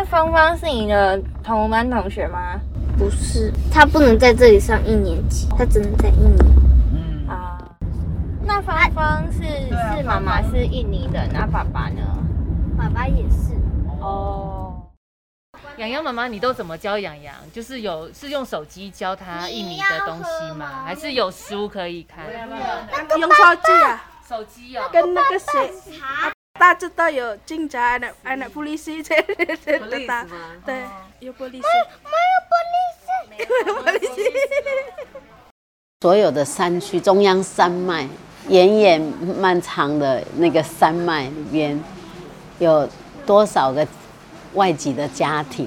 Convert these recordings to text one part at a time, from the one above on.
那芳芳是你的同班同学吗？不是，他不能在这里上一年级，他只能在一年。嗯，啊，那芳芳是、啊是妈妈是印尼人，那爸爸呢？爸爸也是，哦，洋洋妈妈，你都怎么教洋洋？就是有是用手机教他印尼的东西吗？还是有书可以看？用手机啊，手机哦，跟那个谁，大家都有警察，anak anak polisi 这这这大，对，有 polisi。所有的山区中央山脉，延延漫长的那个山脉里边，有多少个外籍的家庭，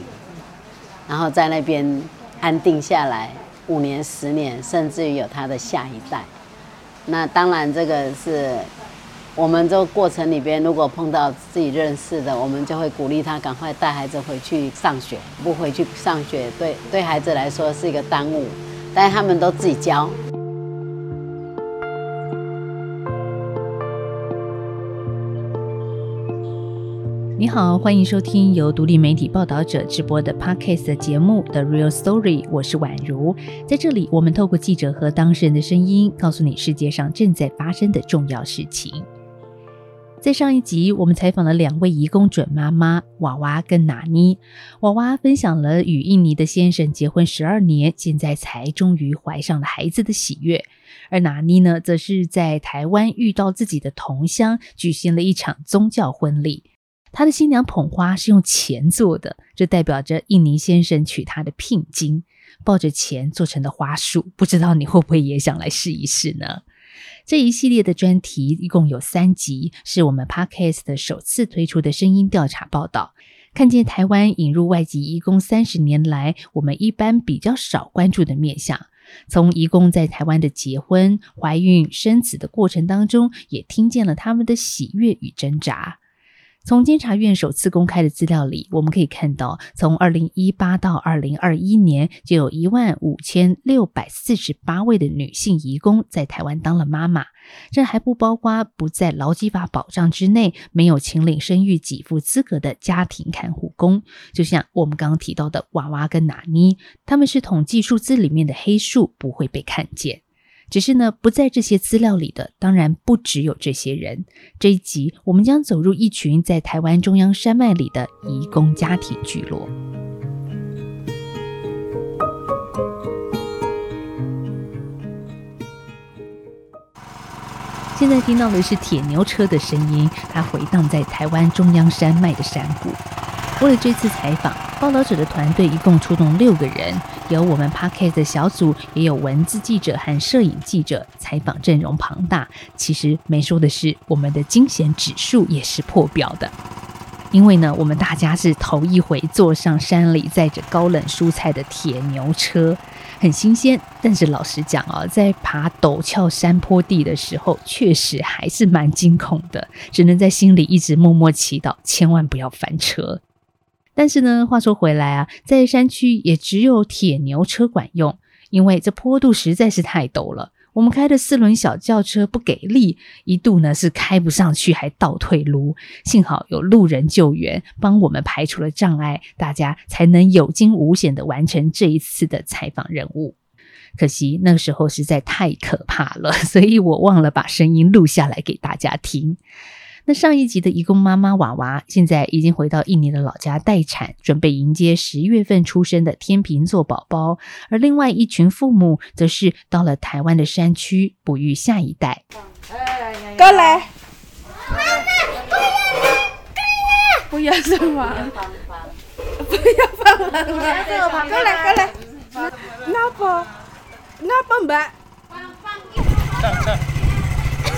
然后在那边安定下来五年、十年，甚至于有他的下一代。那当然，这个是我们这个过程里边，如果碰到自己认识的，我们就会鼓励他赶快带孩子回去上学。不回去上学，对对孩子来说是一个耽误，但是他们都自己教。你好，欢迎收听由独立媒体报道者直播的 Podcast 节目《The Real Story》，我是宛如。在这里，我们透过记者和当事人的声音，告诉你世界上正在发生的重要事情。在上一集，我们采访了两位移工准妈妈娃娃跟娜妮。娃娃分享了与印尼的先生结婚十二年，现在才终于怀上了孩子的喜悦。而娜妮呢，则是在台湾遇到自己的同乡，举行了一场宗教婚礼。她的新娘捧花是用钱做的，这代表着印尼先生娶她的聘金，抱着钱做成的花束。不知道你会不会也想来试一试呢？这一系列的专题一共有三集，是我们 Podcast 首次推出的声音调查报道。看见台湾引入外籍移工三十年来，我们一般比较少关注的面向。从移工在台湾的结婚、怀孕、生子的过程当中，也听见了他们的喜悦与挣扎。从监察院首次公开的资料里，我们可以看到，从二零一八到二零二一年，就有一万五千六百四十八位的女性移工在台湾当了妈妈。这还不包括不在劳基法保障之内、没有请领生育给付资格的家庭看护工。就像我们刚刚提到的娃娃跟娜妮，他们是统计数字里面的黑数，不会被看见。只是呢，不在这些资料里的，当然不只有这些人。这一集，我们将走入一群在台湾中央山脉里的移工家庭聚落。现在听到的是铁牛车的声音，它回荡在台湾中央山脉的山谷。为了这次采访，报道者的团队一共出动六个人，有我们 p a r k e t 的小组，也有文字记者和摄影记者，采访阵容庞大。其实没说的是，我们的惊险指数也是破表的。因为呢，我们大家是头一回坐上山里载着高冷蔬菜的铁牛车，很新鲜。但是老实讲啊，在爬陡峭山坡地的时候，确实还是蛮惊恐的，只能在心里一直默默祈祷，千万不要翻车。但是呢，话说回来啊，在山区也只有铁牛车管用，因为这坡度实在是太陡了。我们开的四轮小轿车不给力，一度呢是开不上去，还倒退路。幸好有路人救援，帮我们排除了障碍，大家才能有惊无险的完成这一次的采访任务。可惜那时候实在太可怕了，所以我忘了把声音录下来给大家听。那上一集的义工妈妈娃娃，现在已经回到印尼的老家待产，准备迎接十月份出生的天秤座宝宝。而另外一群父母，则是到了台湾的山区哺育下一代。过来，妈妈不要什么？不要放放了，过来过来。Kenapa? Kenapa Mbak?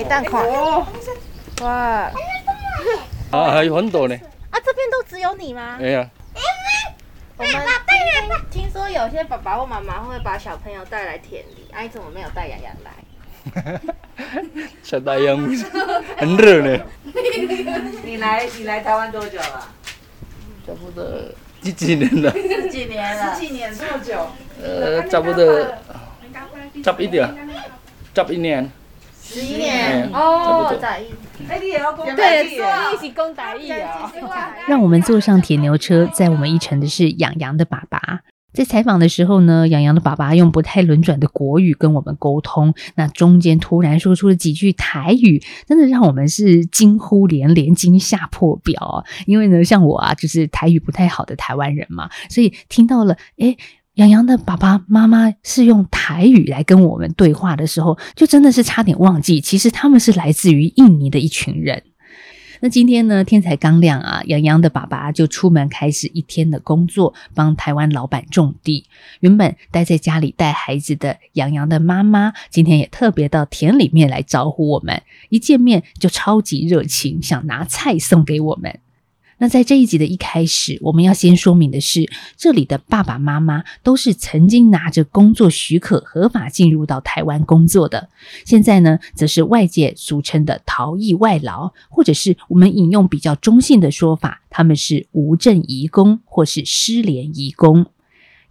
给蛋看。哇，啊，还有很多呢。啊，这边都只有你吗？没有，我们听听说有些爸爸或妈妈会把小朋友带来田里，哎、啊，怎么没有带洋洋来？小太阳很热呢。你来你来台湾多久了？差不多 几几年了？十几年了。十几年这么久？呃，差不多差一点，差一年。十一年嗯差不多在哎，你也要公对，一说一起攻打一啊。让我们坐上铁牛车，载我们一程的是养羊的爸爸。在采访的时候呢，养羊的爸爸用不太轮转的国语跟我们沟通，那中间突然说出了几句台语，真的让我们是惊呼连连、惊吓破表哦。因为呢，像我啊，就是台语不太好的台湾人嘛，所以听到了，诶。洋洋的爸爸妈妈是用台语来跟我们对话的时候，就真的是差点忘记，其实他们是来自于印尼的一群人。那今天呢，天才刚亮啊，洋洋的爸爸就出门开始一天的工作，帮台湾老板种地。原本待在家里带孩子的洋洋的妈妈，今天也特别到田里面来招呼我们，一见面就超级热情，想拿菜送给我们。那在这一集的一开始，我们要先说明的是，这里的爸爸妈妈都是曾经拿着工作许可合法进入到台湾工作的，现在呢，则是外界俗称的逃逸外劳，或者是我们引用比较中性的说法，他们是无证移工或是失联移工。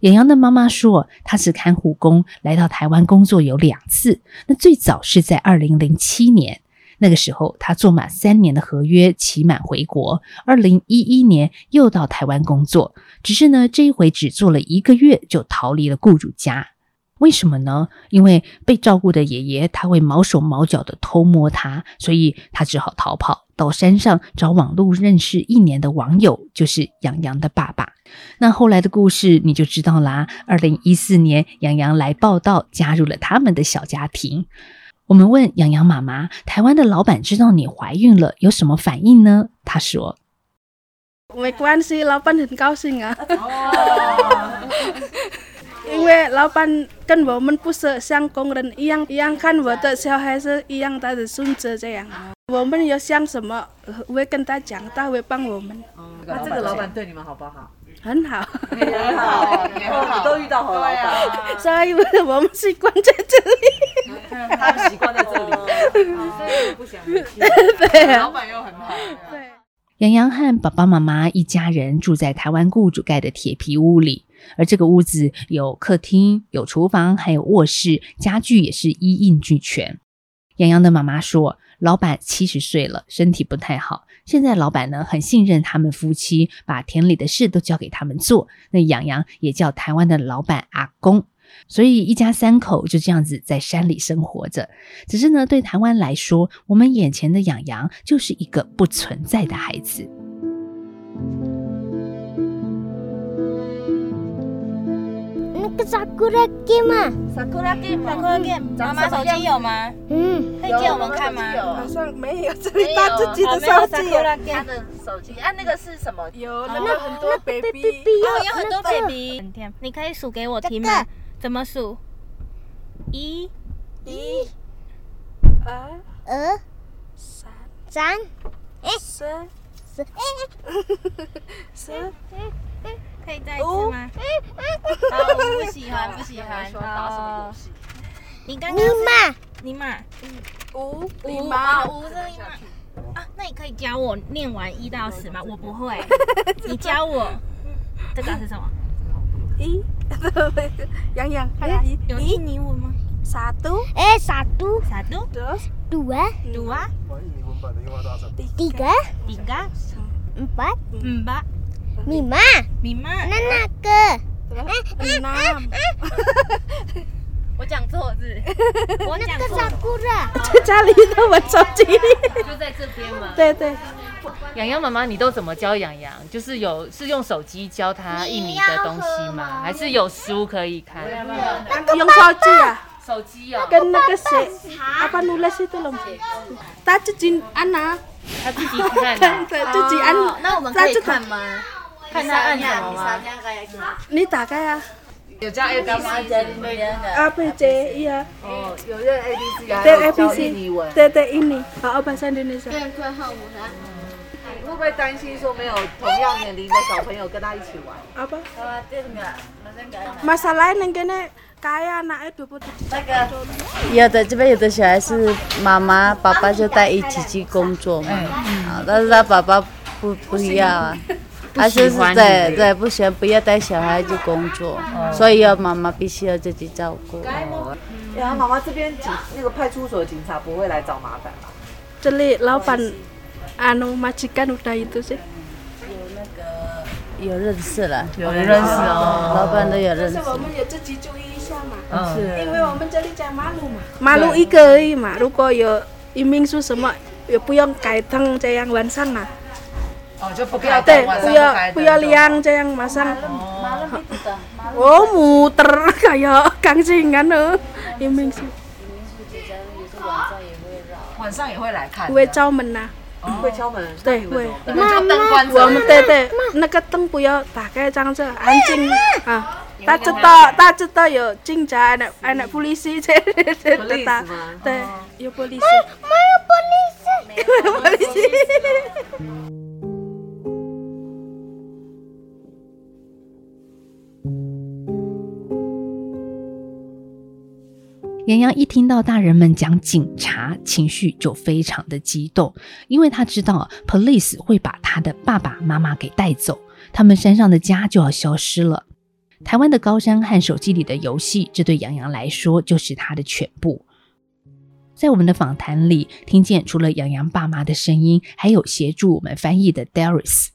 演阳的妈妈说，她是看护工，来到台湾工作有两次，那最早是在二零零七年。那个时候，他做满三年的合约，期满回国。二零一一年又到台湾工作，只是呢，这一回只做了一个月就逃离了雇主家。为什么呢？因为被照顾的爷爷他会毛手毛脚的偷摸他，所以他只好逃跑到山上找网络认识一年的网友，就是杨洋的爸爸。那后来的故事你就知道啦。二零一四年，杨洋来报道，加入了他们的小家庭。我们问洋洋妈妈：“台湾的老板知道你怀孕了，有什么反应呢？”她说没关系，老板很高兴啊。因为老板跟我们不是像工人一样，一样看我的小孩是一样他的孙子这样。我们有想什么，会跟他讲，他会帮我们。那这个老板对你们好不好？很好，很好，你都遇到好老板，所以我们习惯在这里。他们习惯在这里，所以不想。对，老板又很好。对。杨洋和爸爸妈妈一家人住在台湾雇主盖的铁皮屋里，而这个屋子有客厅、有厨房，还有卧室，家具也是一应俱全。杨洋的妈妈说，老板七十岁了，身体不太好。现在老板呢很信任他们夫妻，把田里的事都交给他们做。那养羊也叫台湾的老板阿公。所以一家三口就这样子在山里生活着。只是呢，对台湾来说，我们眼前的养羊就是一个不存在的孩子。个 Sakura game 啊，Sakura game，Sakura game，妈妈手机有吗？嗯，可以借我们看吗？好像没有，这里他自己的手机。他的手机，啊，那个是什么？有那个很多 baby，哦，有很多 baby。你可以数给我听吗？怎么数？一、一、二、二、三、三、四、四、四、可以再一次吗？啊，我不喜欢，不喜欢。打什么游戏？你刚刚尼玛，尼玛，五、五毛，五是尼玛。啊，那你可以教我念完一到十吗？我不会，你教我。这个是什么？一。yang yang kayak 有一尼文吗？Satu eh satu satu terus dua dua tiga tiga empat empat lima lima nana ke enam 我讲错字，我讲错。sakura 在 家里的我手机，就在这边嘛。对对。洋洋妈妈，你都怎么教洋洋？就是有是用手机教他印尼的东西吗？还是有书可以看？用手机啊？手机哦。跟那个谁，apa nulis itu loh？他自己按啊。他自己看。对，自己按。那我们可以看吗？看他按什么吗？你打开啊。有加 A B C A B C iya. 哦，有认 A B C 啊，对 A B 教 C 印尼文，对对印尼，好 bahasa Indonesia。不会担心说没有同样年龄的小朋友跟他一起玩？apa? Masalahnya yang kene kaya anaknya dua puluh 有的这边有的小孩是妈妈、爸爸就带一起去工作嘛，啊，但是他爸爸不不要啊，他就是对对不喜欢不要带小孩去工作，所以要妈妈必须要自己照顾。然后妈妈这边警那个派出所警察不会来找麻烦吧？Celi lapan anu majikan udah itu sih 有认识了，有人认识哦。老板都有认识。我们也自己注意一下嘛。嗯，因为我们这里在马路嘛。马路一个而已嘛如果有移民说什么也不用改灯这样晚上嘛哦，就不要对不要不要亮这样马上 oh muter. Kayak gangsingan loh 移民书晚上也会来看，会敲门呐会敲门，对会你们就灯关着。我们对对，那个灯不要打开，这样子安静啊。大知道，大知道有警察，anak anak polisi saya tetap，对，有 polisi。有 polisi。洋洋一听到大人们讲警察，情绪就非常的激动，因为他知道 police 会把他的爸爸妈妈给带走，他们山上的家就要消失了。台湾的高山和手机里的游戏，这对杨洋来说就是他的全部。在我们的访谈里，听见除了杨洋爸妈的声音，还有协助我们翻译的 Darius。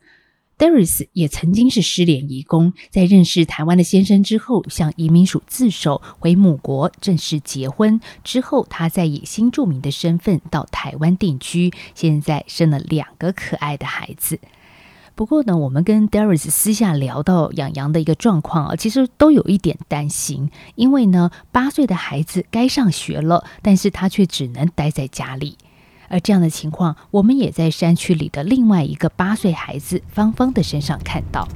Darius 也曾经是失联移工，在认识台湾的先生之后，向移民署自首，回母国正式结婚。之后，他再以新住民的身份到台湾定居，现在生了两个可爱的孩子。不过呢，我们跟 Darius 私下聊到养羊的一个状况啊，其实都有一点担心，因为呢，八岁的孩子该上学了，但是他却只能待在家里。而这样的情况，我们也在山区里的另外一个八岁孩子芳芳的身上看到。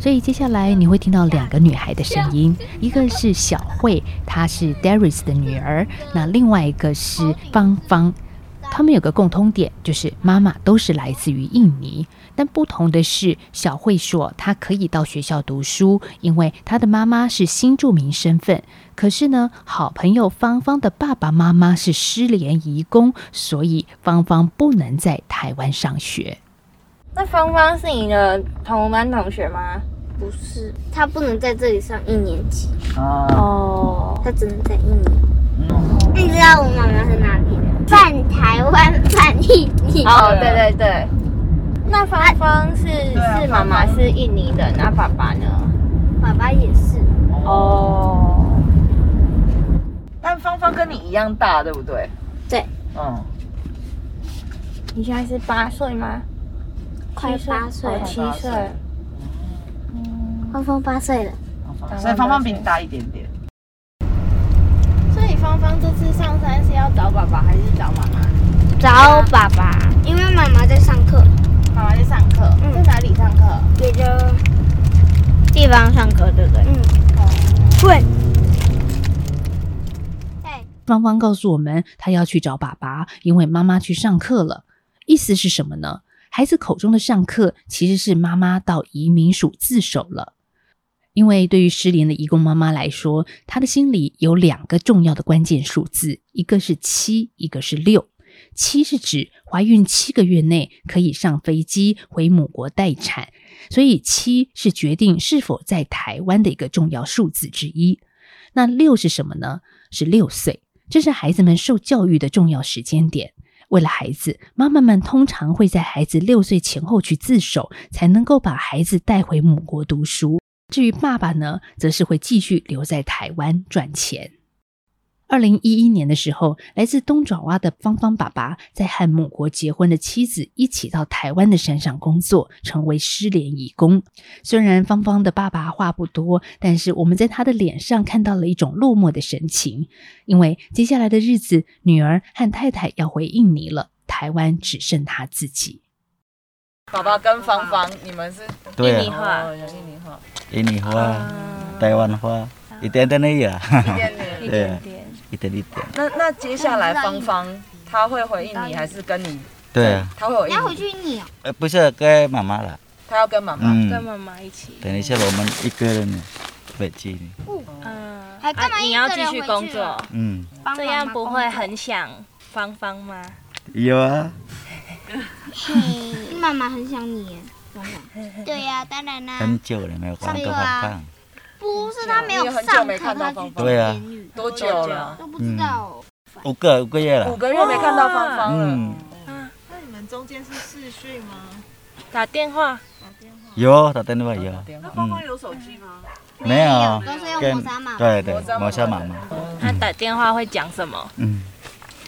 所以接下来你会听到两个女孩的声音，一个是小慧，她是 Darius 的女儿；那另外一个是芳芳。他们有个共通点，就是妈妈都是来自于印尼，但不同的是，小慧说她可以到学校读书，因为她的妈妈是新住民身份。可是呢，好朋友芳芳的爸爸妈妈是失联移工，所以芳芳不能在台湾上学。那芳芳是你的同班同学吗？不是，他不能在这里上一年级，哦，他只能在一年。你知道我妈妈是哪里的？半台湾，半印尼。哦，对对对。那芳芳是是妈妈是印尼的，那爸爸呢？爸爸也是。哦，但芳芳跟你一样大，对不对？对，嗯，你现在是八岁吗？快八岁七岁。芳芳八岁了。所以芳芳比你大一点点。所以芳芳这次上山是要找爸爸还是找妈妈？找爸爸，因为妈妈在上课，妈妈在上课，嗯在哪里上课？也就地方上课，对不对？嗯。对。芳芳告诉我们，她要去找爸爸，因为妈妈去上课了。意思是什么呢？孩子口中的上课，其实是妈妈到移民署自首了。因为对于失联的移工妈妈来说，她的心里有两个重要的关键数字，一个是七，一个是六。七是指怀孕七个月内可以上飞机回母国待产，所以七是决定是否在台湾的一个重要数字之一。那六是什么呢？是六岁，这是孩子们受教育的重要时间点。为了孩子，妈妈们通常会在孩子六岁前后去自首，才能够把孩子带回母国读书。至于爸爸呢，则是会继续留在台湾赚钱。二零一一年的时候，来自东爪哇的芳芳爸爸在和母国结婚的妻子一起到台湾的山上工作，成为失联义工。虽然芳芳的爸爸话不多，但是我们在他的脸上看到了一种落寞的神情，因为接下来的日子，女儿和太太要回印尼了，台湾只剩他自己。爸爸跟芳芳，你们是印尼话哦，有印尼话，印尼话、台湾话，一点点而已啊。一点点。对，一点一点。那那接下来芳芳她会回应你，还是跟你？对啊，他会回应要回去你哦。呃，不是跟妈妈了，他要跟妈妈。嗯，跟妈妈一起。等一下我们一个人呢，北京，嗯，还干嘛啊你要继续工作。啊，嗯，这样不会很想芳芳吗？有啊，妈妈很想你耶。对呀、当然啦、很久了没有看到芳芳，不是他没有你很久没上课，看到芳芳他对啊。监狱多久了？都不知道、五个五个月了。五，个月没看到芳芳了。嗯，那你们中间是视讯吗？打电话，有打电话有，那芳芳有手机吗？没有。都是用跟磨砂码。对对磨砂磨砂妈妈，他打电话会讲什么？嗯，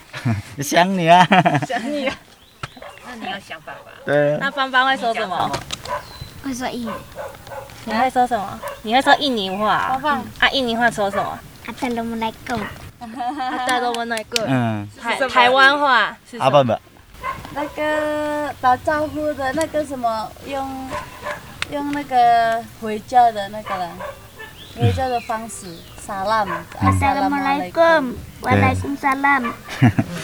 想你啊，想你啊，那你要想爸爸。对啊，那芳芳会说什么？会说英语。你会说什么？你会说印尼话？啊，印尼话说什么？阿德罗姆来够。啊，带着我那个嗯，台台湾话是？阿爸爸，那个打招呼的那个什么，用用那个回家的那个人，回家的方式萨拉姆。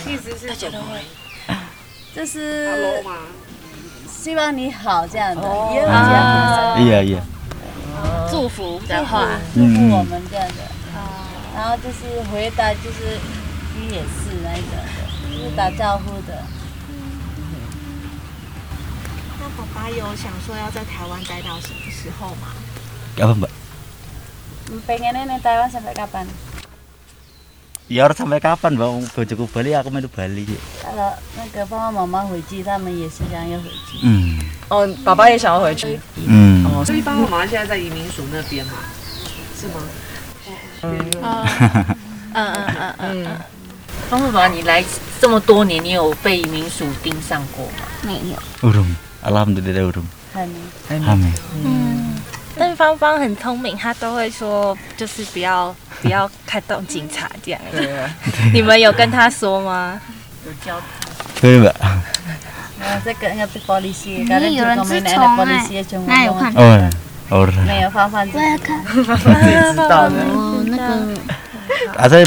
意思是什么？就是希望你好这样的，哦也有这样 iya iya，祝福的话，祝福我们这样的。然后就是回答就是你也是那一种的，就是打招呼的。那爸爸有想说要在台湾待到什么时候吗？apa mbak? Pengennya nih Taiwan sampai kapan? Ya harus sampai kapan mbak? Bojoku Bali, aku mau Bali. kalau 那个爸爸妈妈回去，他们也是想要回去。嗯哦，爸爸也想要回去。嗯，哦，所以爸爸妈妈现在在移民署那边嘛，是吗？嗯嗯嗯嗯嗯，方爸爸，你来这么多年，你有被民署盯上过吗？没有。urung. Alhamdulillah urung. 还没。Amin. 嗯，但芳芳很聪明，她都会说，就是不要不要开动警察这样。你们有跟她说吗？有。对吧？：“那，有。”。没有芳芳知道的。：“想，吧？想，不？？”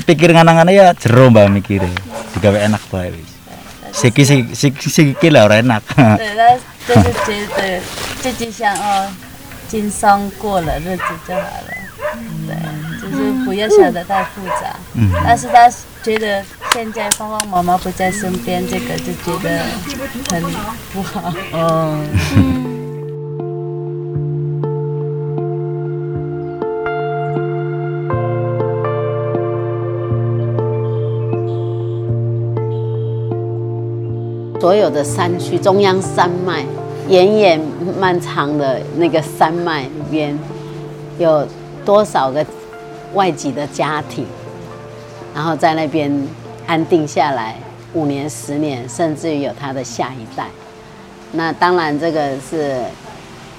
对，那这是这这这几哦。轻松过了日子就好了，对，就是不要想得太复杂。嗯但是他觉得现在芳芳妈妈不在身边，这个就觉得很不好。嗯。所有的山区，中央山脉延延漫长的那个山脉里边，有多少个外籍的家庭，然后在那边安定下来五年、十年，甚至于有他的下一代。那当然，这个是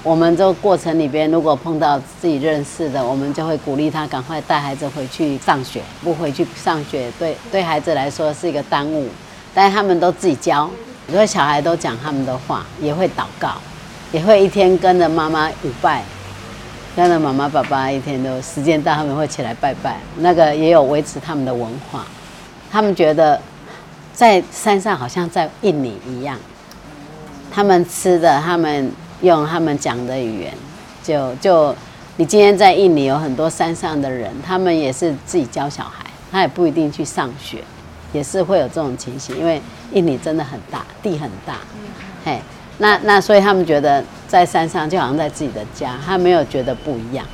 我们这个过程里边，如果碰到自己认识的，我们就会鼓励他赶快带孩子回去上学。不回去上学，对对孩子来说是一个耽误，但是他们都自己教，很多小孩都讲他们的话，也会祷告，也会一天跟着妈妈舞拜，跟着妈妈爸爸一天都时间到，他们会起来拜拜，那个也有维持他们的文化。他们觉得在山上好像在印尼一样，他们吃的，他们用他们讲的语言，就就你今天在印尼有很多山上的人，他们也是自己教小孩，他也不一定去上学，也是会有这种情形，因为印尼真的很大，地很大，嘿，那那所以他们觉得在山上就好像在自己的家，他没有觉得不一样。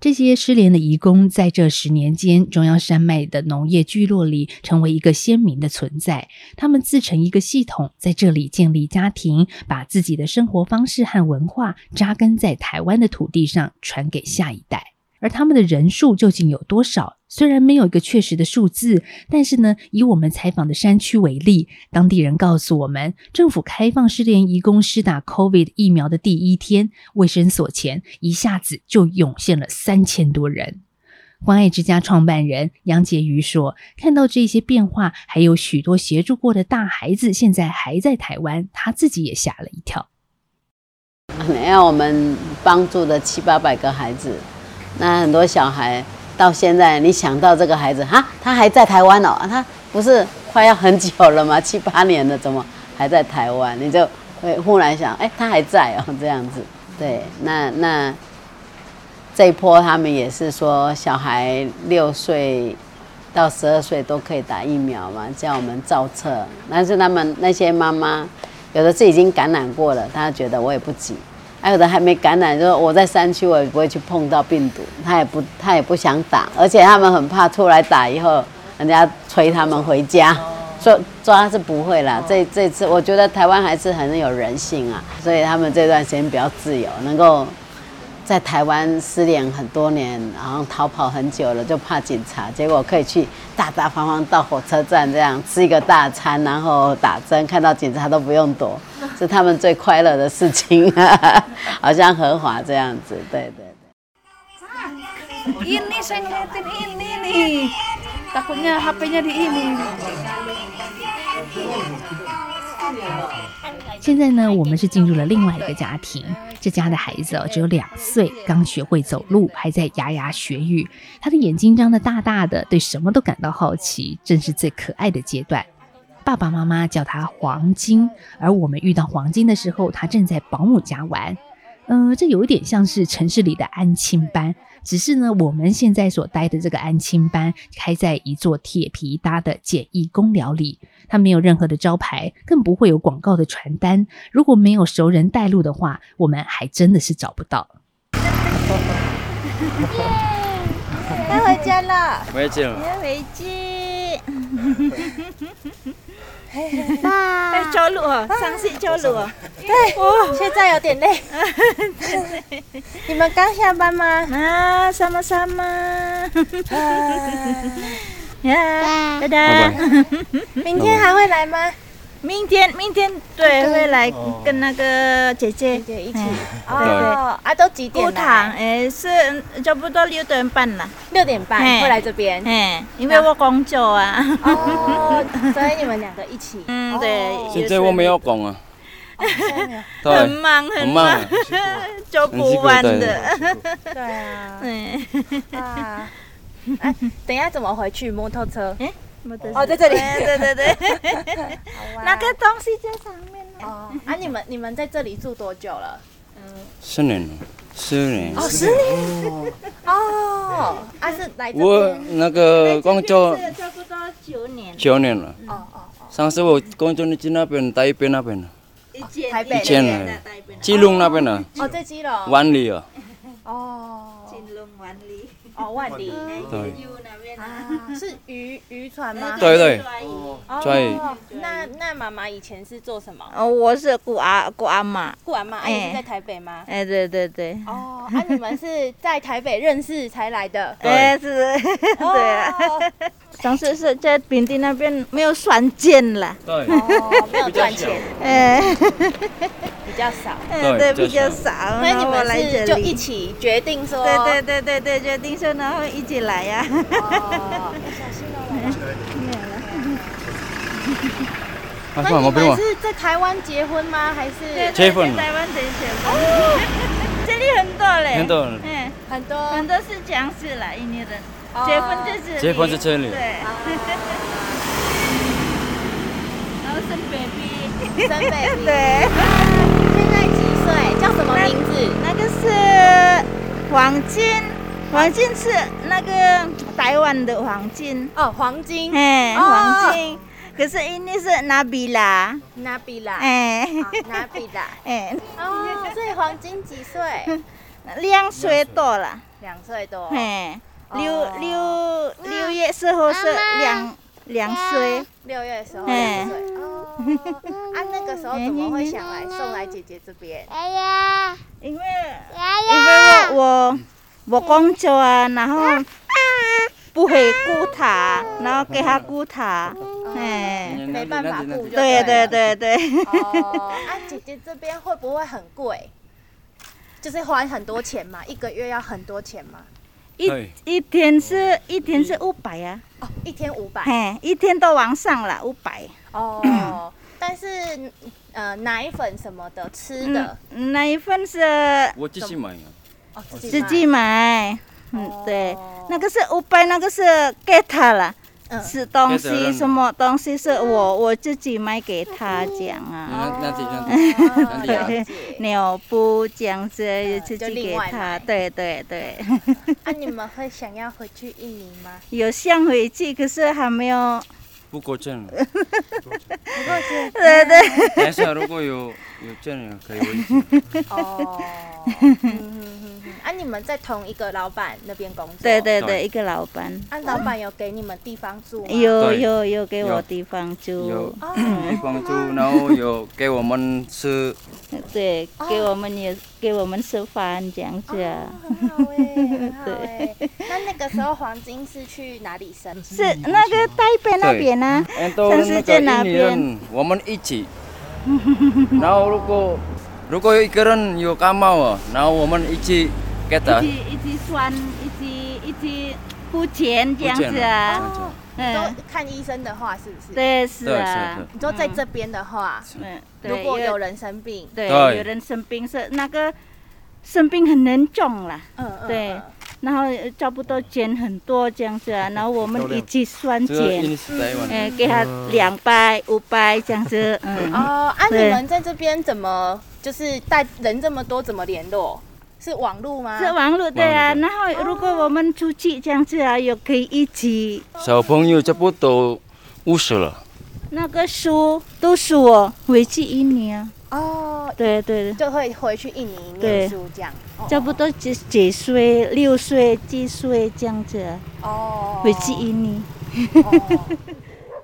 这些失联的移工在这十年间，中央山脉的农业聚落里成为一个鲜明的存在。他们自成一个系统，在这里建立家庭，把自己的生活方式和文化扎根在台湾的土地上，传给下一代。而他们的人数究竟有多少？虽然没有一个确实的数字，但是呢，以我们采访的山区为例，当地人告诉我们，政府开放失联移工施打 COVID 疫苗的第一天，卫生所前一下子就涌现了三千多人。关爱之家创办人杨婕妤说：“看到这些变化，还有许多协助过的大孩子现在还在台湾，他自己也吓了一跳。你看我们帮助的七八百个孩子，那很多小孩到现在，你想到这个孩子哈，他还在台湾哦，他不是快要很久了吗？七八年了，怎么还在台湾，你就会忽然想，哎、他还在哦，这样子。对，那那这一波他们也是说，小孩六岁到十二岁都可以打疫苗嘛，叫我们照册。但是他们那些妈妈，有的是已经感染过了，她觉得我也不急；，还有的还没感染，就说我在山区，我也不会去碰到病毒，他也不他也不想打，而且他们很怕出来打以后，人家催他们回家。说抓是不会啦，这这次我觉得台湾还是很有人性啊，所以他们这段时间比较自由，能够在台湾失联很多年，然后逃跑很久了，就怕警察，结果可以去大大方方到火车站这样吃一个大餐，然后打针，看到警察都不用躲，是他们最快乐的事情，好像合法这样子，对对。Ini saya ngeliatin ini nih. Takutnya HP-nya di ini. 现在呢，我们是进入了另外一个家庭，这家的孩子哦只有两岁，刚学会走路，还在牙牙学语。他的眼睛张得大大的，对什么都感到好奇，正是最可爱的阶段。爸爸妈妈叫他黄金，而我们遇到黄金的时候，他正在保姆家玩。嗯、这有一点像是城市里的安亲班，只是呢，我们现在所待的这个安亲班开在一座铁皮搭的简易公寮里，它没有任何的招牌，更不会有广告的传单。如果没有熟人带路的话，我们还真的是找不到。要回家了，回家回去。哎，走路哦，上去走路哦。对，现在有点累。你们刚下班吗？啊，sama sama。呀，拜拜。明天还会来吗？明天，明天对会来跟那个姐姐一起。哦，啊，都几点不堂，诶，是差不多六点半了。六点半会来这边。哎，因为我工作啊。哦，所以 你们两个一起。嗯，对。现在我没有工啊，对很忙很很忙忙，做不 完的。对啊。嗯。啊，哎，等一下怎么回去？摩托车？哎，哦，在这里。对对对。那个东西在上面呢。哦，啊，你们你们在这里住多久了？嗯十年了，十年。哦，十年。哦，啊是来我。那个工作差不多九年。九年了。哦哦上次我工作去那边台北那边了，台北以前了，基隆那边了，哦，在基隆。万里啊，哦。金龙万里。哦，万里。对，啊，是渔渔船吗？对对哦对那那妈妈以前是做什么？哦，我是顾阿顾阿妈。顾阿妈，啊，哎是在台北吗？哎，对对对。哦，那，你们是在台北认识才来的？哎，是，对啊。上次是在平地那边没有算见了。对。哦，没有赚钱，哎，比较少。嗯，对，比较少。所以你们是就一起决定说，对对对对对，决定说然后一起来呀。哦，小心哦。啊，那算了，我不用了。你们是在台湾结婚吗？还是结婚台湾的结婚。这里很多嘞。很多嗯，很多很多是这样子啦，印尼人。结婚就是。结婚是这里对。然后生 baby。生 baby？对。现在几岁？叫什么名字？那个是黄金，黄金是那个台湾的黄金。哦，黄金。哎，哦黄金。可是印尼是拿比拉。拿比拉。哎。拿比拉。哎。哦，所以黄金几岁？两岁多了。两岁多。嘿，六六六月时候是两两岁。六月的时候哎两岁。哦。啊，那个时候怎么会想来送来姐姐这边？哎呀因为因为我我我工作啊，然后不会顾他，然后给他顾他，哎，没办法顾对对对对对。哦，啊，姐姐这边会不会很贵？就是花很多钱嘛，一个月要很多钱嘛。一一天是一天是五百啊，哦，一天五百。嘿，一天都往上了五百。哦，但是呃，奶粉什么的吃的，嗯，那一份是我自己买啊。哦，自己买。嗯，对，那个是五百，那个是给他了。是东西什么东西是我我自己买给他这样啊。那那这样 那这样对，纽布这样子自就己给他，对对 对。啊，你们会想要回去印尼吗？有想回去，可是还没有。不过证。不过证对对。等一下如果有有证人可以回去。哦，啊，你们在同一个老板那边工作？对对对，一个老板。啊，老板有给你们地方住吗？有有有给我地方住有，地方住，然后有给我们吃。对，给我们也给我们吃饭这样子啊。很好哎，很好哎。那那个时候黄金是去哪里生？是那个台北那边呢，嗯，都那个全世界那边。我们一起。然后如果如果有一个人有感冒了，然后我们一起给他一。起一起算，一起一起付钱这样子啊。嗯说看医生的话是不是？对，是啊。你说在这边的话，嗯，如果有人生病，对，有人生病是那个生病很严重啦，嗯嗯，对。嗯，然后差不多钱很多这样子啊，然后我们 一起算这个印尼钱，是台湾。呃，给他两百、五百这样子，嗯，哦，啊，你们在这边怎么就是带人这么多，怎么联络？是网络吗？是网络对啊，然后如果我们出去这样子啊，又可以一起小朋友差不多五十了。那个书都是我，回去一年，哦，对对，就会回去印尼对。念书这样。哦。差不多几几岁，六岁、几岁这样子。啊，哦，回去一年。哦。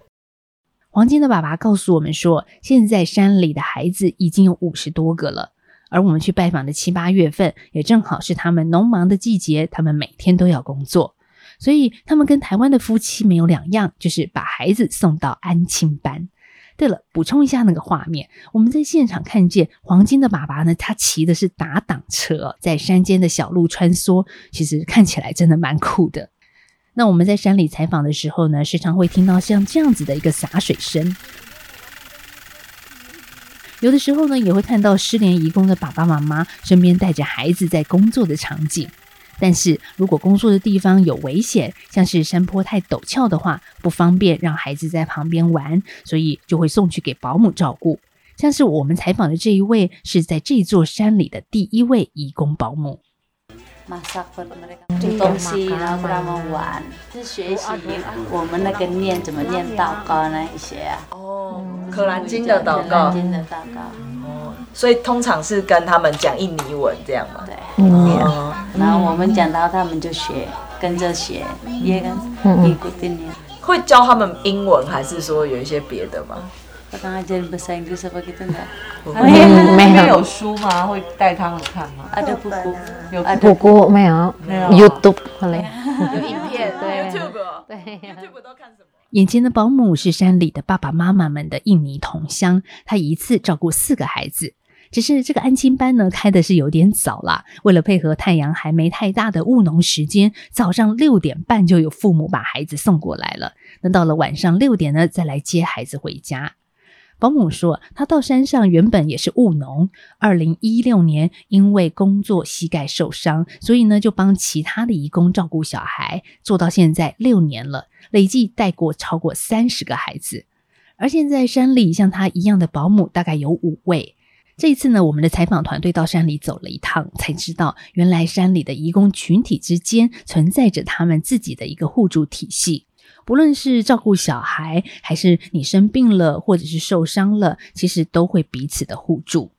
黄金的爸爸告诉我们说，现在山里的孩子已经有五十多个了。而我们去拜访的七八月份，也正好是他们农忙的季节，他们每天都要工作，所以他们跟台湾的夫妻没有两样，就是把孩子送到安亲班。对了，补充一下那个画面，我们在现场看见黄金的爸爸呢，他骑的是打挡车，在山间的小路穿梭，其实看起来真的蛮酷的。那我们在山里采访的时候呢，时常会听到像这样子的一个洒水声。有的时候呢，也会看到失联遗工的爸爸妈妈身边带着孩子在工作的场景。但是如果工作的地方有危险，像是山坡太陡峭的话，不方便让孩子在旁边玩，所以就会送去给保姆照顾。像是我们采访的这一位，是在这座山里的第一位义工保姆。煮东西，然后跟他们玩，是学习我们那个念怎么念祷告那一些啊。哦，可兰经的祷告可兰，经的祷告。哦所以通常是跟他们讲印尼文这样嘛。对，哦，然后我们讲到他们就学，跟着学，也跟。会教他们英文，还是说有一些别的吗？Pernah ngajarin bahasa Inggris apa gitu enggak? 那边有书吗？会带他们看吗？Ada buku. 有 Ada buku 没有没有，YouTube 可能。有影片对，YouTube 对 YouTube 都看什么？眼前的保姆是山里的爸爸妈妈们的印尼同乡，她一次照顾四个孩子。只是这个安亲班呢，开的是有点早啦。为了配合太阳还没太大的务农时间，早上六点半就有父母把孩子送过来了。那到了晚上六点呢，再来接孩子回家。保姆说，他到山上原本也是务农，二零一六年因为工作膝盖受伤，所以呢就帮其他的义工照顾小孩，做到现在六年了，累计带过超过三十个孩子。而现在山里像他一样的保姆大概有五位。这一次呢，我们的采访团队到山里走了一趟，才知道原来山里的义工群体之间存在着他们自己的一个互助体系。不论是照顾小孩，还是你生病了，或者是受伤了，其实都会彼此的互助。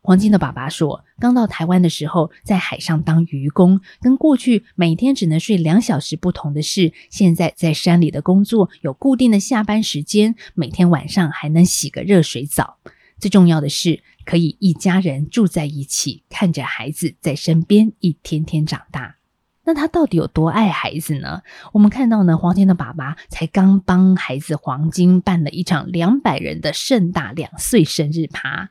黄金的爸爸说，刚到台湾的时候，在海上当渔工，跟过去每天只能睡两小时不同的是，现在在山里的工作有固定的下班时间，每天晚上还能洗个热水澡。最重要的是，可以一家人住在一起，看着孩子在身边一天天长大。那他到底有多爱孩子呢？我们看到呢，黄金的爸爸才刚帮孩子黄金办了一场两百人的盛大两岁生日趴。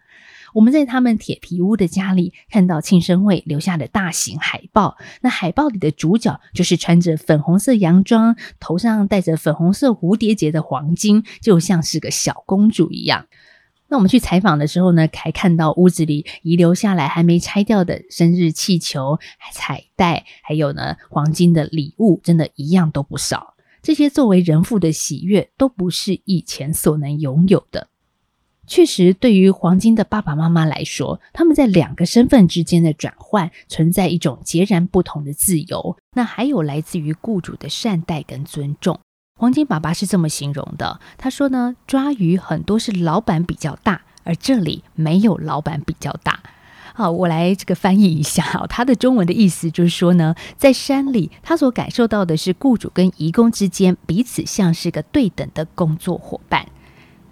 我们在他们铁皮屋的家里看到庆生会留下的大型海报，那海报里的主角就是穿着粉红色洋装、头上戴着粉红色蝴蝶结的黄金，就像是个小公主一样。那我们去采访的时候呢，还看到屋子里遗留下来还没拆掉的生日气球、彩带，还有呢黄金的礼物，真的一样都不少。这些作为人父的喜悦都不是以前所能拥有的。确实，对于黄金的爸爸妈妈来说，他们在两个身份之间的转换，存在一种截然不同的自由。那还有来自于雇主的善待跟尊重。黄金爸爸是这么形容的，他说呢，抓鱼很多是老板比较大，而这里没有老板比较大。好，我来这个翻译一下啊，他的中文的意思就是说呢，在山里，他所感受到的是雇主跟义工之间彼此像是个对等的工作伙伴。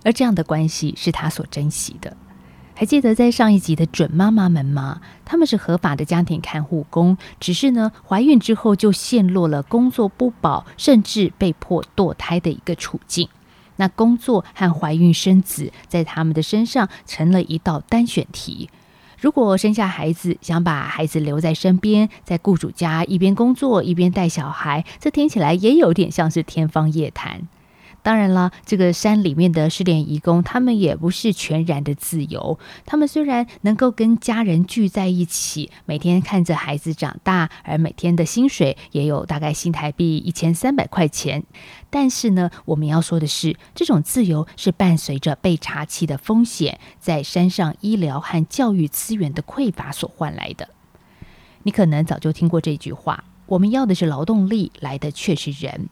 而这样的关系是他所珍惜的。还记得在上一集的准妈妈们吗？他们是合法的家庭看护工，只是呢，怀孕之后就陷入了工作不保，甚至被迫堕胎的一个处境。那工作和怀孕生子，在他们的身上成了一道单选题。如果生下孩子，想把孩子留在身边，在雇主家一边工作一边带小孩，这听起来也有点像是天方夜谭。当然了，这个山里面的失联义工，他们也不是全然的自由。他们虽然能够跟家人聚在一起，每天看着孩子长大，而每天的薪水也有大概新台币一千三百块钱。但是呢，我们要说的是，这种自由是伴随着被查缉的风险，在山上医疗和教育资源的匮乏所换来的。你可能早就听过这句话：我们要的是劳动力，来的却是人。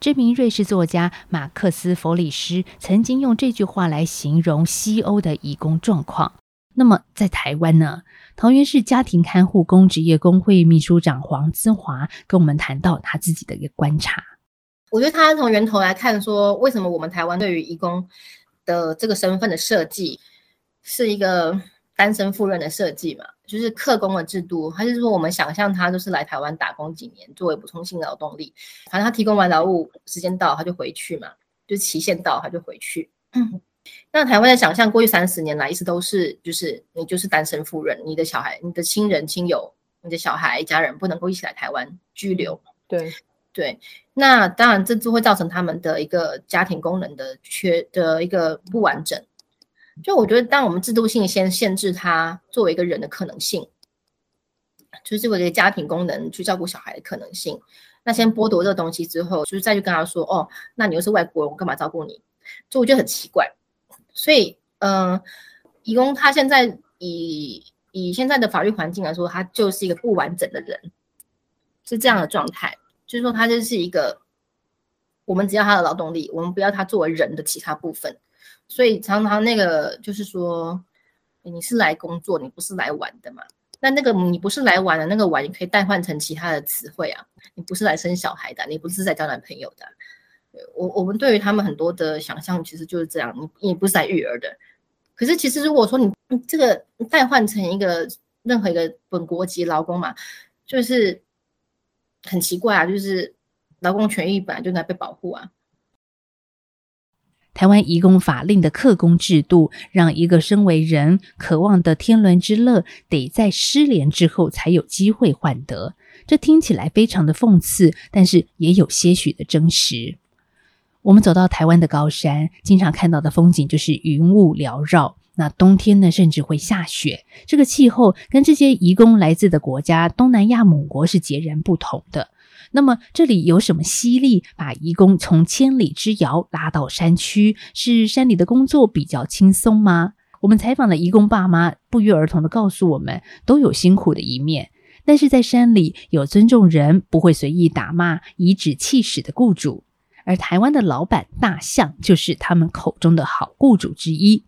知名瑞士作家马克思·弗里斯曾经用这句话来形容西欧的义工状况。那么，在台湾呢？桃园市家庭看护工职业工会秘书长黄姿华跟我们谈到他自己的一个观察。我觉得他从源头来看，说为什么我们台湾对于义工的这个身份的设计是一个单身赴任的设计嘛？就是客工的制度，还是说我们想象他就是来台湾打工几年，作为补充性劳动力，反正他提供完劳务，时间到他就回去嘛，就期限到他就回去。那台湾的想象过去三十年来一直都是，就是你就是单身赴任，你的小孩、你的亲人亲友、你的小孩家人不能够一起来台湾居留。对对，那当然这就会造成他们的一个家庭功能的缺的一个不完整。就我觉得，当我们制度性先限制他作为一个人的可能性，就是为了家庭功能去照顾小孩的可能性，那先剥夺这个东西之后，就是再去跟他说，哦，那你又是外国人，我干嘛照顾你？就我觉得很奇怪。所以，嗯，义工他现在以以现在的法律环境来说，他就是一个不完整的人，是这样的状态，就是说他就是一个，我们只要他的劳动力，我们不要他作为人的其他部分。所以常常那个就是说，你是来工作，你不是来玩的嘛？那那个你不是来玩的，那个玩你可以代换成其他的词汇啊。你不是来生小孩的，你不是在交男朋友的。我我们对于他们很多的想象其实就是这样，你你不是来育儿的。可是其实如果说你这个代换成一个任何一个本国籍劳工嘛，就是很奇怪啊，就是劳工权益本来就应该被保护啊。台湾移工法令的克工制度，让一个身为人渴望的天伦之乐，得在失联之后才有机会换得。这听起来非常的讽刺，但是也有些许的真实。我们走到台湾的高山，经常看到的风景就是云雾缭绕。那冬天呢，甚至会下雪。这个气候跟这些移工来自的国家东南亚母国是截然不同的。那么这里有什么吸力把义工从千里之遥拉到山区？是山里的工作比较轻松吗？我们采访的义工爸妈不约而同的告诉我们，都有辛苦的一面。但是在山里有尊重人、不会随意打骂、颐指气使的雇主，而台湾的老板大象就是他们口中的好雇主之一。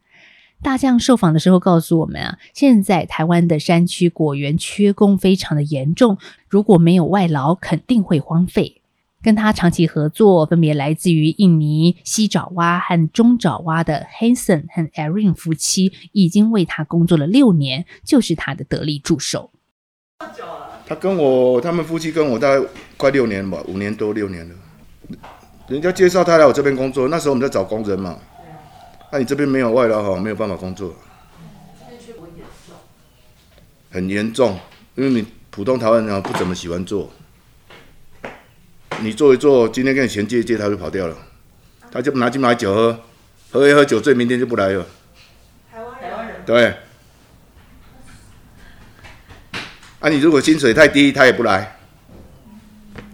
大将受访的时候告诉我们啊，现在台湾的山区果园缺工非常的严重，如果没有外劳，肯定会荒废。跟他长期合作，分别来自于印尼西爪哇和中爪哇的 Hanson 和 Erin 夫妻，已经为他工作了六年，就是他的得力助手。他跟我，他们夫妻跟我大概快六年吧，五年多六年了。人家介绍他来我这边工作，那时候我们在找工人嘛。那你这边没有外劳哈，没有办法工作。很严重，因为你普通台湾人不怎么喜欢做。你做一做，今天跟你钱借一借，他就跑掉了，他就拿去买酒喝，喝一喝酒醉，明天就不来了。台湾台湾人对。啊，你如果薪水太低，他也不来。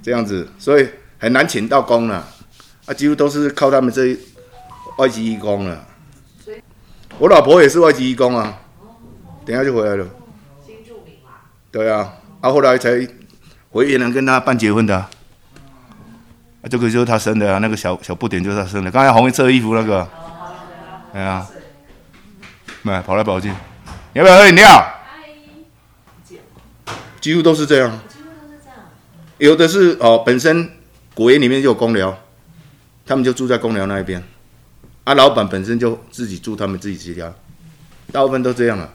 这样子，所以很难请到工了。啊，几乎都是靠他们这一外籍义工了。我老婆也是外籍义工啊，等下就回来了。对啊，啊后来才回越南跟他办结婚的啊。啊，这个就是他生的啊，那个小小不点就是他生的。刚才红色衣服那个，哎呀，买跑来跑去，你要不要喝饮料？几乎都是这样。有的是哦，本身果园里面就有公寮，他们就住在公寮那一边。啊，老板本身就自己住他们自己家，大部分都这样了。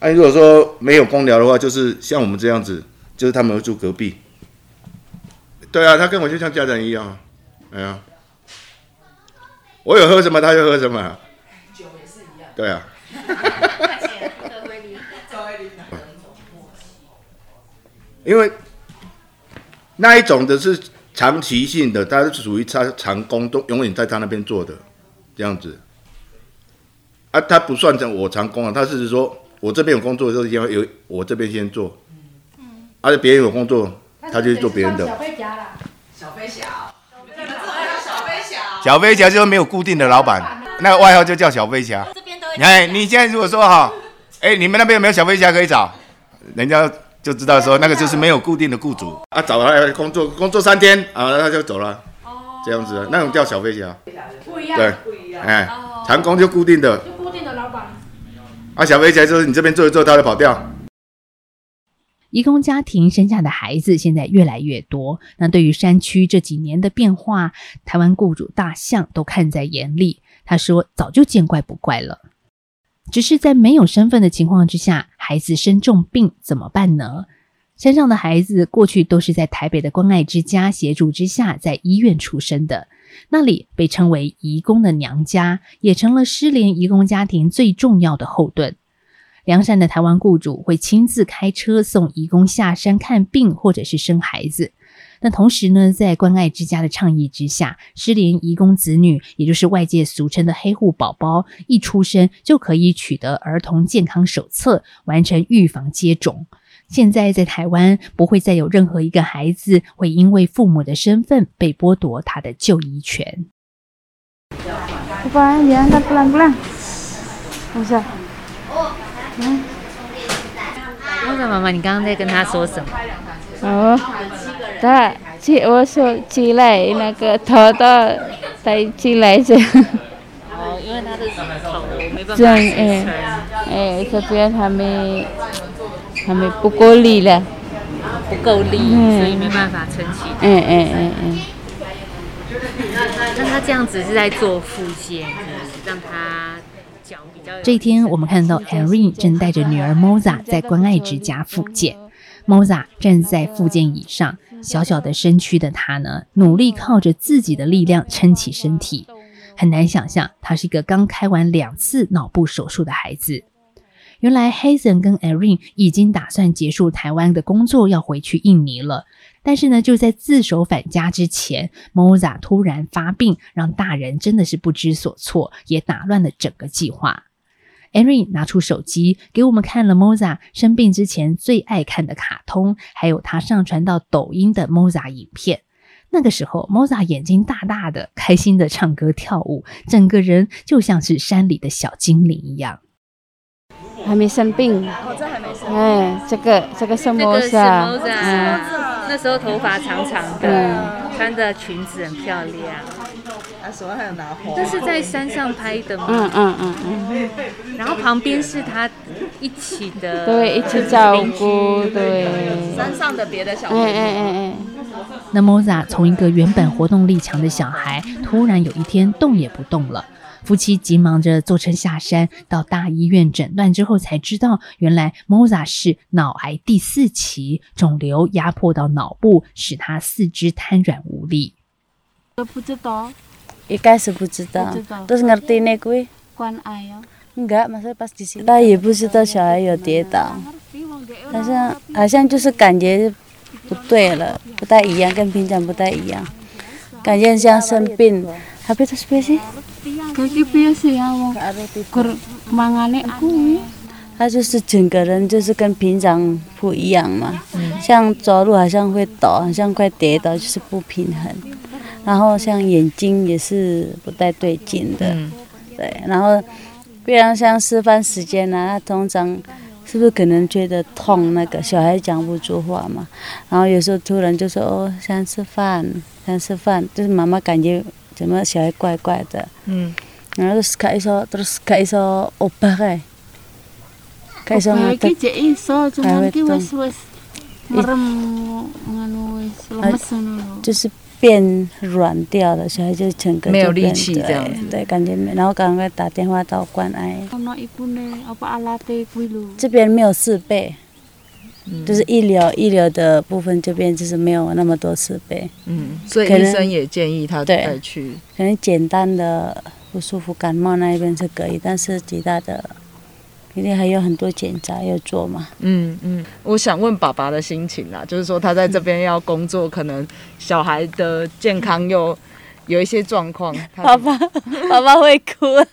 啊，如果说没有公聊的话，就是像我们这样子，就是他们会住隔壁。对啊，他跟我就像家人一样，哎呀，我有喝什么他就喝什么。酒也是一样。对啊。因为那一种的是长期性的，它是属于他长工，都永远在他那边做的。这样子，啊，他不算成我长工啊，他是说我这边有工作的时候，要有我这边先做，嗯，而且别人有工作，他就做别人的。小飞侠啦，小飞侠，你们小飞侠。小飞侠就是没有固定的老板，那个外号就叫小飞侠。这边都。哎，你现在如果说哈，哎，你们那边有没有小飞侠可以找？人家就知道说那个就是没有固定的雇主啊，找来工作工作三天啊，他就走了。哦，这样子，那种叫小飞侠。不一样。对。哎，长工就固定的，就固定的老板。啊，小飞侠就是你这边做一做，他就跑掉。移工家庭生下的孩子现在越来越多，那对于山区这几年的变化，台湾雇主大象都看在眼里。他说，早就见怪不怪了，只是在没有身份的情况之下，孩子生重病怎么办呢？山上的孩子过去都是在台北的关爱之家协助之下，在医院出生的。那里被称为“移工的娘家”，也成了失联移工家庭最重要的后盾。良善的台湾雇主会亲自开车送移工下山看病，或者是生孩子。那同时呢，在关爱之家的倡议之下，失联移工子女，也就是外界俗称的“黑户宝宝”，一出生就可以取得儿童健康手册，完成预防接种。现在在台湾，不会再有任何一个孩子会因为父母的身份被剥夺他的就医权。不然，你看，不然不然，不是。嗯。我说妈妈，你刚刚在跟他说什么？哦，他，我说进来那个头到带进来这。哦，因为他的头没办法支撑。哎，这边还没。还没不够力了，不够力，所以没办法撑起。嗯嗯嗯嗯。那他这样子是在做复健，让他脚比较。这一天，我们看到 Erin 正带着女儿 Moza 在关爱之家复健。Moza 站在复健椅上，小小的身躯的她呢，努力靠着自己的力量撑起身体。很难想象，她是一个刚开完两次脑部手术的孩子。原来 Hazen 跟 Erin 已经打算结束台湾的工作，要回去印尼了。但是呢，就在自首返家之前，Moza 突然发病，让大人真的是不知所措，也打乱了整个计划。Erin 拿出手机给我们看了 Moza 生病之前最爱看的卡通，还有他上传到抖音的 Moza 影片。那个时候，Moza 眼睛大大的，开心的唱歌跳舞，整个人就像是山里的小精灵一样。还没生病，哦，这还没生。哎，这个这个是摩萨，嗯，那时候头发长长的，穿的裙子很漂亮。啊，手上还有拿花。这是在山上拍的吗？嗯嗯嗯嗯。然后旁边是他一起的，对，一起照顾，对。山上的别的小朋友。哎哎哎哎。那 Moza 从一个原本活动力强的小孩，突然有一天动也不动了。夫妻急忙着坐车下山，到大医院诊断之后，才知道原来 Moza 是脑癌第四期，肿瘤压迫到脑部，使他四肢瘫软无力。都不知道，一开始不知道，都是 ngerti nih gue。关爱呀。Enggak, masa pas di sini。他也不知道小孩有跌倒，好像好像就是感觉不对了，不太一样，跟平常不太一样，感觉像生病。Tapi itu spesies. 他就是整个人就是跟平常不一样嘛，像走路好像会抖，好像快跌倒，就是不平衡。然后像眼睛也是不太对劲的，对，然后比方像吃饭时间呢、他通常是不是可能觉得痛？那个小孩讲不出话嘛，然后有时候突然就说哦想吃饭，想吃饭，就是妈妈感觉怎么小孩怪怪的？嗯，然后都是开说，都是开说我巴个，开说那个。还会。就是变软掉了，小孩就整个没有力气这样子，对，感觉没。然后赶快打电话到关爱。这边没有四倍。倍，就是医疗医疗的部分这边就是没有那么多设备，嗯，所以医生也建议他对再去。可能简单的不舒服感冒那一边是可以，但是其他的一定还有很多检查要做嘛。嗯嗯，我想问爸爸的心情啦，就是说他在这边要工作，可能小孩的健康又有一些状况。他爸爸，爸爸会哭啊！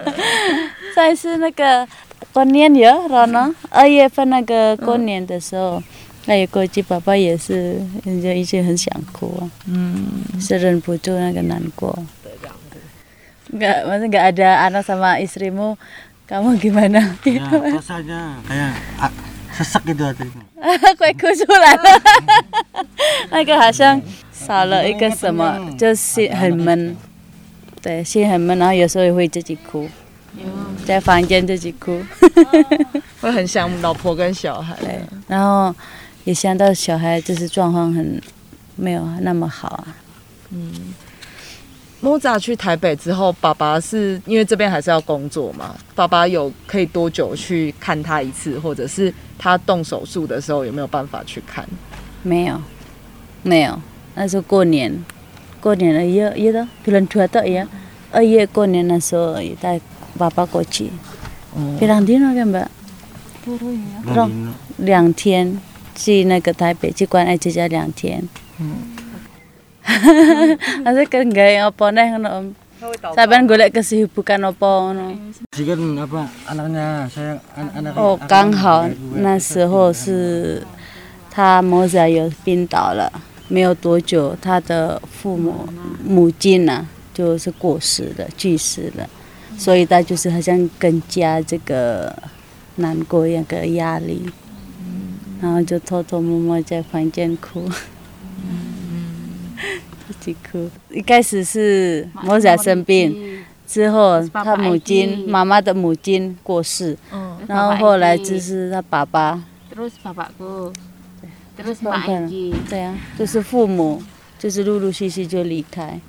上一次那个过年有 Rono，二月份那个过年的时候，那有过去，爸爸也是人家一直很想哭啊，嗯，是忍不住那个难过。Enggak, masa enggak ada anak sama istrimu, kamu gimana? Ya, rasanya kayak ah, sesek gitu hatiku. 快哭出来了，那个好像少了一个什么，就心很闷，对，心很闷，然后有时候也会自己哭，在房间自己哭，会很想老婆跟小孩。对，然后也想到小孩就是状况很没有那么好啊，嗯，莫扎去台北之后，爸爸是因为这边还是要工作嘛？爸爸有可以多久去看他一次，或者是他动手术的时候有没有办法去看？没有，没有，那时候过年，过年了也也的 bulan dua tuh ya, 二月过年的时候也带爸爸过去 kan mbak？Turu ya. 让两天去那个台北去关爱之家两天。Masa kan gaya apa nih ngono Om? Sampean golek kesibukan apa ngono? Sih kan apa anaknya saya an- anak 哦，刚好那时候是他摩仔有病倒了，没有多久，他的父母母亲呢、就是过世了，去世了，所以他就是好像更加这个难过一个压力，然后就偷偷摸摸在房间哭。自己哭。一开始是莫仔生病，之后他母亲妈妈的母亲过世，然后后来就是他爸爸.对啊，就是父母，就是陆陆续续就离开。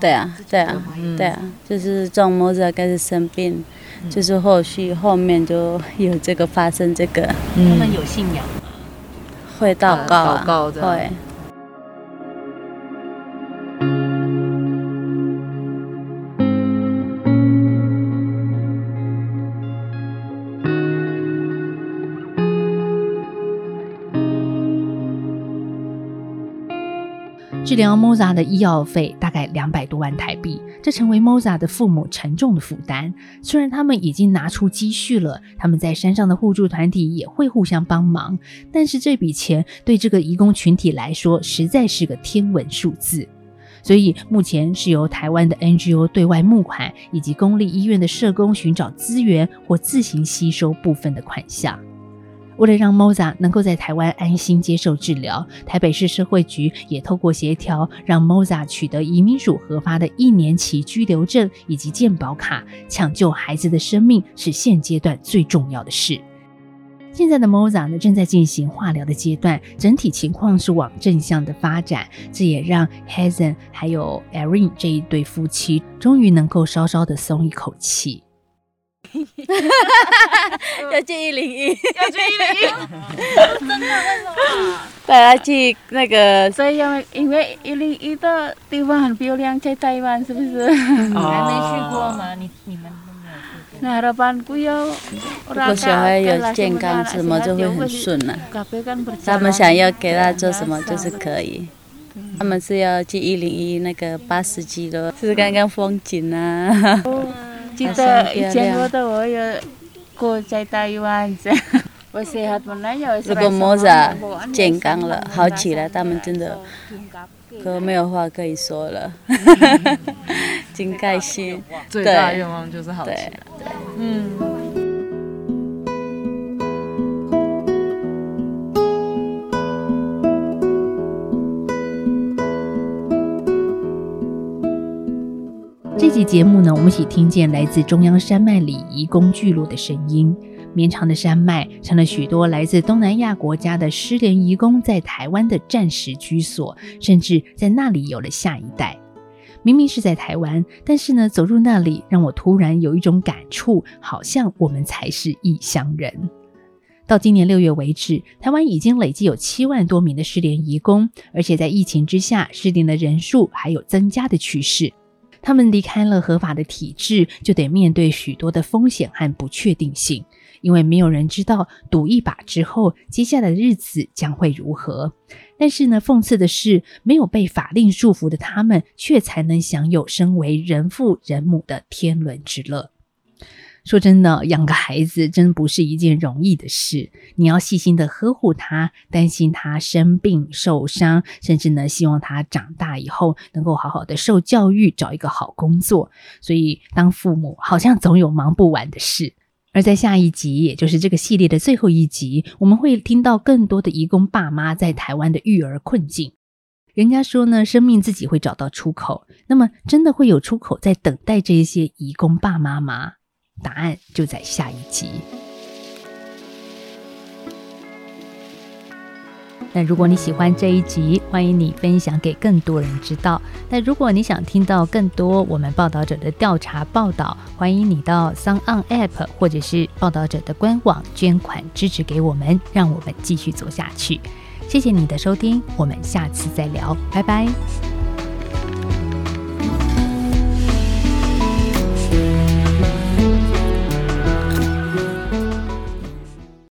对啊，对啊，对啊，就是撞摩仔开始生病，就是后续后面就有这个发生这个，他们有信仰吗？会祷告啊，会。疗 Moza 的医药费大概两百多万台币，这成为 Moza 的父母沉重的负担。虽然他们已经拿出积蓄了，他们在山上的互助团体也会互相帮忙，但是这笔钱对这个移工群体来说实在是个天文数字。所以目前是由台湾的 NGO 对外募款，以及公立医院的社工寻找资源或自行吸收部分的款项。为了让 Moza 能够在台湾安心接受治疗，台北市社会局也透过协调，让 Moza 取得移民署核发的一年期居留证以及健保卡，抢救孩子的生命是现阶段最重要的事。现在的 Moza 呢正在进行化疗的阶段，整体情况是往正向的发展，这也让 Hazen 还有 Erin 这一对夫妻终于能够稍稍的松一口气。要去一零一，要去一零一，真的为什么？带他去那个所以因为因为一零一的地方很漂亮，在台湾是不是？还没去过吗？你你们都没有去过。Nah harapanku ya 如果小孩有健康，什么就会很顺了.他们想要给他做什么就是可以。他们是要去一零一那个八十几楼，是刚刚风景啊。Cita 以前我的我有过在台湾这样。如果莫扎健康了、好起来，他们真的可没有话可以说了，真开心。最大愿望就是好起来。嗯。这期节目呢，我们一起听见来自中央山脉里移工聚落的声音。绵长的山脉成了许多来自东南亚国家的失联移工在台湾的暂时居所，甚至在那里有了下一代。明明是在台湾，但是呢，走入那里让我突然有一种感触，好像我们才是异乡人。到今年六月为止，台湾已经累计有七万多名的失联移工，而且在疫情之下，失联的人数还有增加的趋势。他们离开了合法的体制，就得面对许多的风险和不确定性。因为没有人知道赌一把之后，接下来的日子将会如何。但是呢，讽刺的是，没有被法令束缚的他们，却才能享有身为人父人母的天伦之乐。说真的，养个孩子真不是一件容易的事。你要细心的呵护他，担心他生病受伤，甚至呢，希望他长大以后能够好好的受教育，找一个好工作。所以，当父母好像总有忙不完的事。而在下一集，也就是这个系列的最后一集，我们会听到更多的移工爸妈在台湾的育儿困境。人家说呢，生命自己会找到出口。那么，真的会有出口在等待这些移工爸妈吗？答案就在下一集。那如果你喜欢这一集，欢迎你分享给更多人知道。那如果你想听到更多我们报道者的调查报道，欢迎你到 s o n On App 或者是报道者的官网捐款支持给我们，让我们继续做下去。谢谢你的收听，我们下次再聊，拜拜。